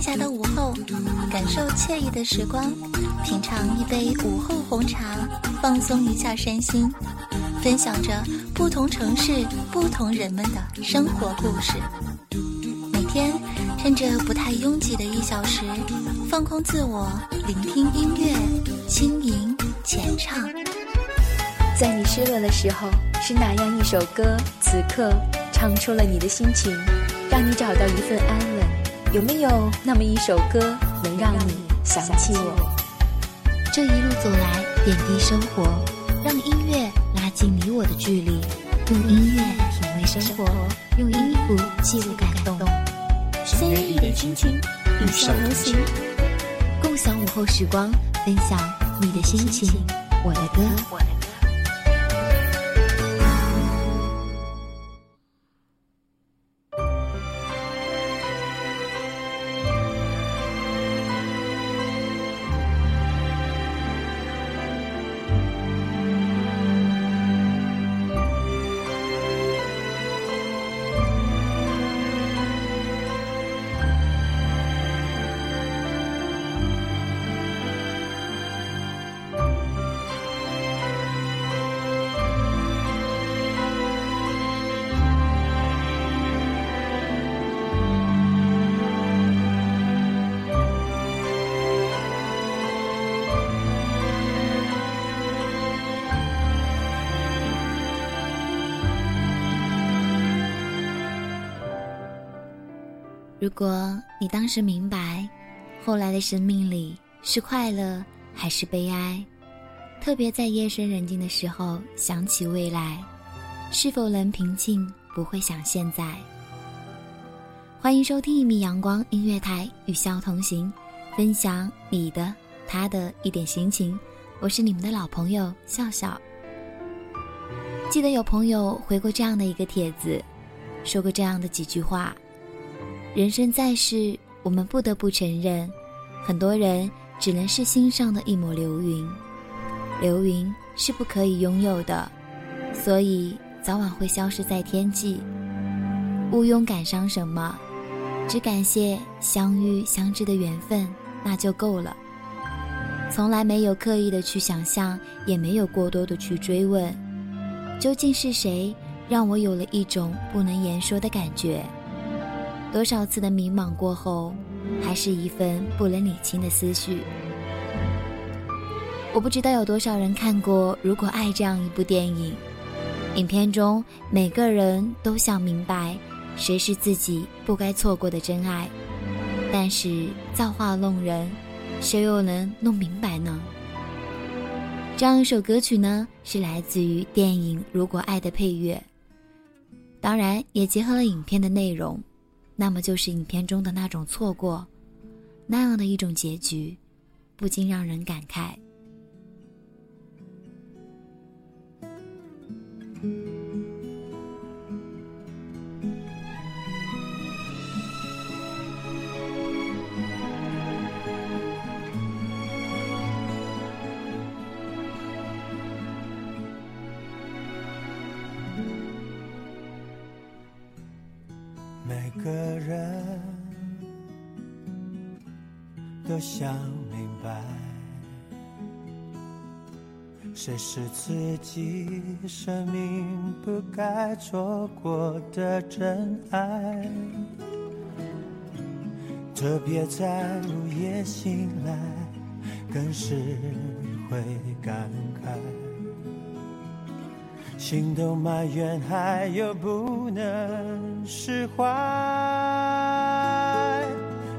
闲暇的午后，感受惬意的时光，品尝一杯午后红茶，放松一下身心，分享着不同城市、不同人们的生活故事。每天趁着不太拥挤的一小时，放空自我，聆听音乐，轻吟浅唱。在你失落的时候，是哪样一首歌，此刻唱出了你的心情，让你找到一份安稳？有没有那么一首歌，能让你想起我？这一路走来，点滴生活，让音乐拉近你我的距离，用音乐品味生活，用音符记录感动。三月一点心情，与笑同行，共享午后时光，分享你的心情，我的歌。如果你当时明白，后来的生命里是快乐还是悲哀，特别在夜深人静的时候想起未来，是否能平静？不会想现在。欢迎收听一米阳光音乐台，与笑同行，分享你的、他的一点心情。我是你们的老朋友笑笑。记得有朋友回过这样的一个帖子，说过这样的几句话。人生在世，我们不得不承认，很多人只能是心上的一抹流云，流云是不可以拥有的，所以早晚会消失在天际。毋庸感伤什么，只感谢相遇相知的缘分，那就够了。从来没有刻意的去想象，也没有过多的去追问，究竟是谁让我有了一种不能言说的感觉。多少次的迷茫过后，还是一份不能理清的思绪。我不知道有多少人看过《如果爱》这样一部电影，影片中每个人都想明白谁是自己不该错过的真爱，但是造化弄人，谁又能弄明白呢？这样一首歌曲呢，是来自于电影《如果爱》的配乐，当然也结合了影片的内容。那么就是影片中的那种错过，那样的一种结局，不禁让人感慨。每个人都想明白，谁是自己生命不该错过的真爱。特别在午夜醒来，更是会感慨。心都埋怨，还有不能释怀，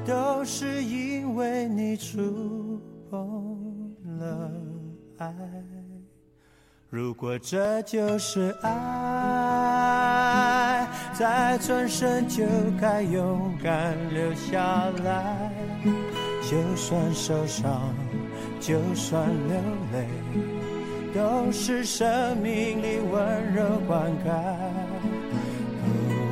都是因为你触碰了爱。如果这就是爱，再转身就该勇敢留下来。就算受伤，就算流泪，都是生命里温柔灌溉。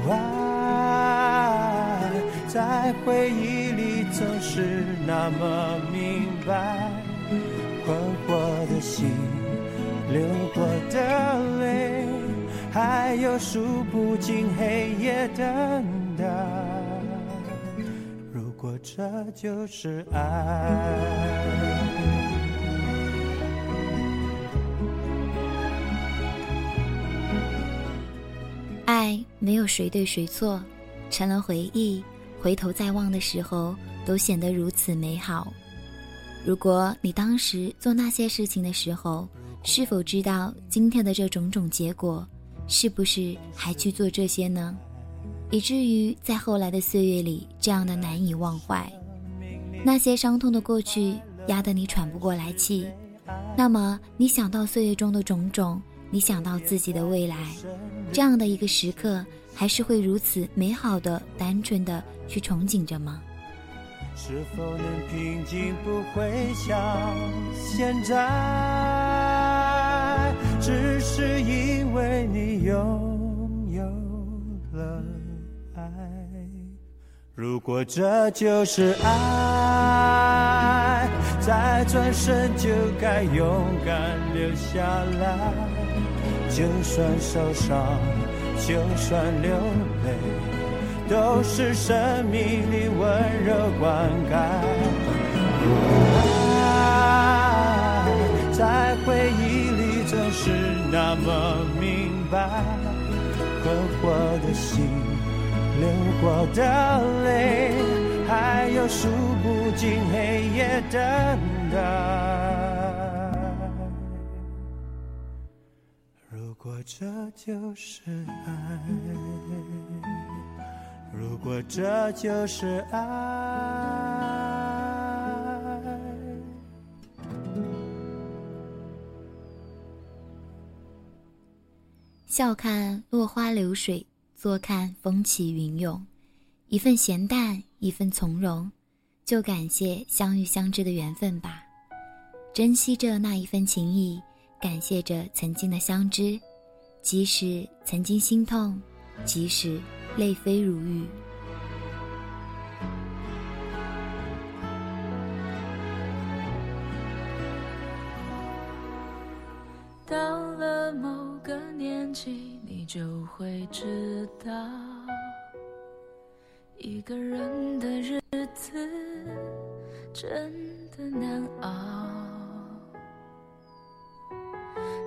爱在回忆里总是那么明白，困惑的心，流过的泪，还有数不尽黑夜等待。如果这就是爱。没有谁对谁错，成了回忆，回头再望的时候，都显得如此美好。如果你当时做那些事情的时候，是否知道今天的这种种结果？是不是还去做这些呢？以至于在后来的岁月里，这样的难以忘怀，那些伤痛的过去压得你喘不过来气。那么，你想到岁月中的种种？你想到自己的未来，这样的一个时刻，还是会如此美好的、单纯的去憧憬着吗？是否能平静，不会像现在？只是因为你拥有了爱。如果这就是爱，再转身就该勇敢留下来。就算受伤，就算流泪，都是生命里温柔灌溉。爱在回忆里总是那么明白，困惑的心，流过的泪，还有数不尽黑夜等待。果这就是爱，如果这就是爱。笑看落花流水，坐看风起云涌，一份闲淡，一份从容，就感谢相遇相知的缘分吧，珍惜着那一份情谊，感谢着曾经的相知。即使曾经心痛，即使泪飞如雨。到了某个年纪，你就会知道，一个人的日子真的难熬。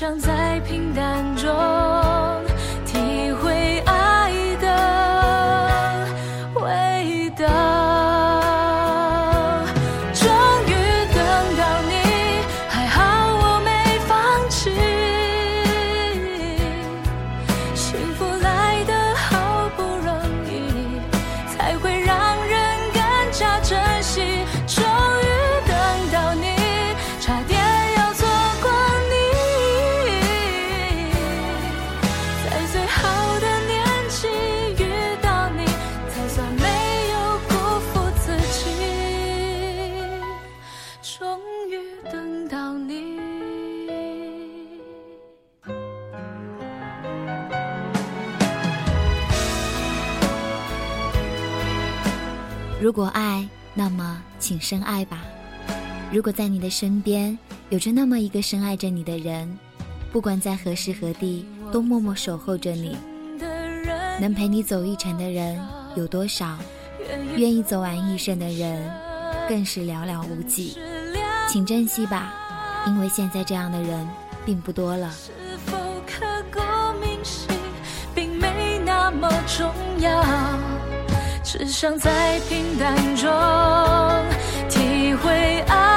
想在平淡中。如果爱，那么请深爱吧。如果在你的身边有着那么一个深爱着你的人，不管在何时何地都默默守候着你，能陪你走一程的人有多少？愿意走完一生的人更是寥寥无几。请珍惜吧，因为现在这样的人并不多了。是否刻骨铭心，并没那么重要，只想在平淡中体会爱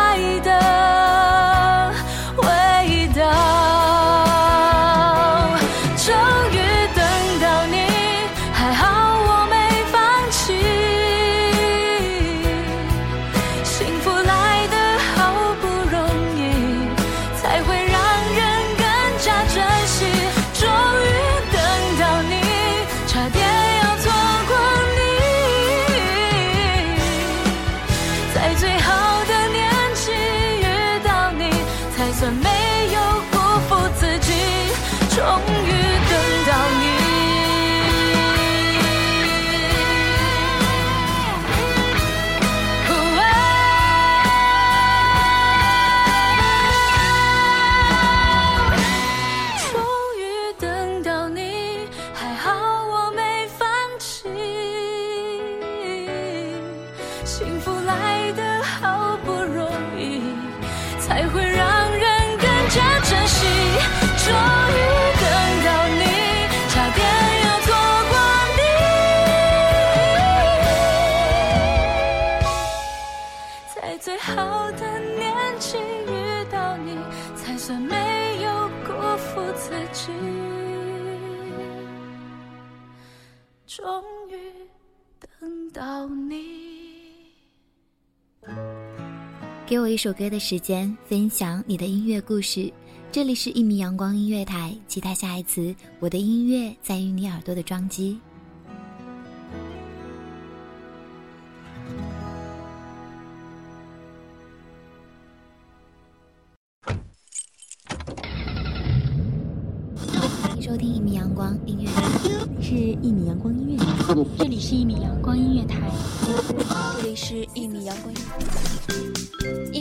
给我一首歌的时间，分享你的音乐故事。这里是一米阳光音乐台，期待下一次我的音乐在于你耳朵的装机。欢迎收听一米阳光音乐台，是一米阳光音乐台，这里是一米阳光音乐台，这里是一米阳光音乐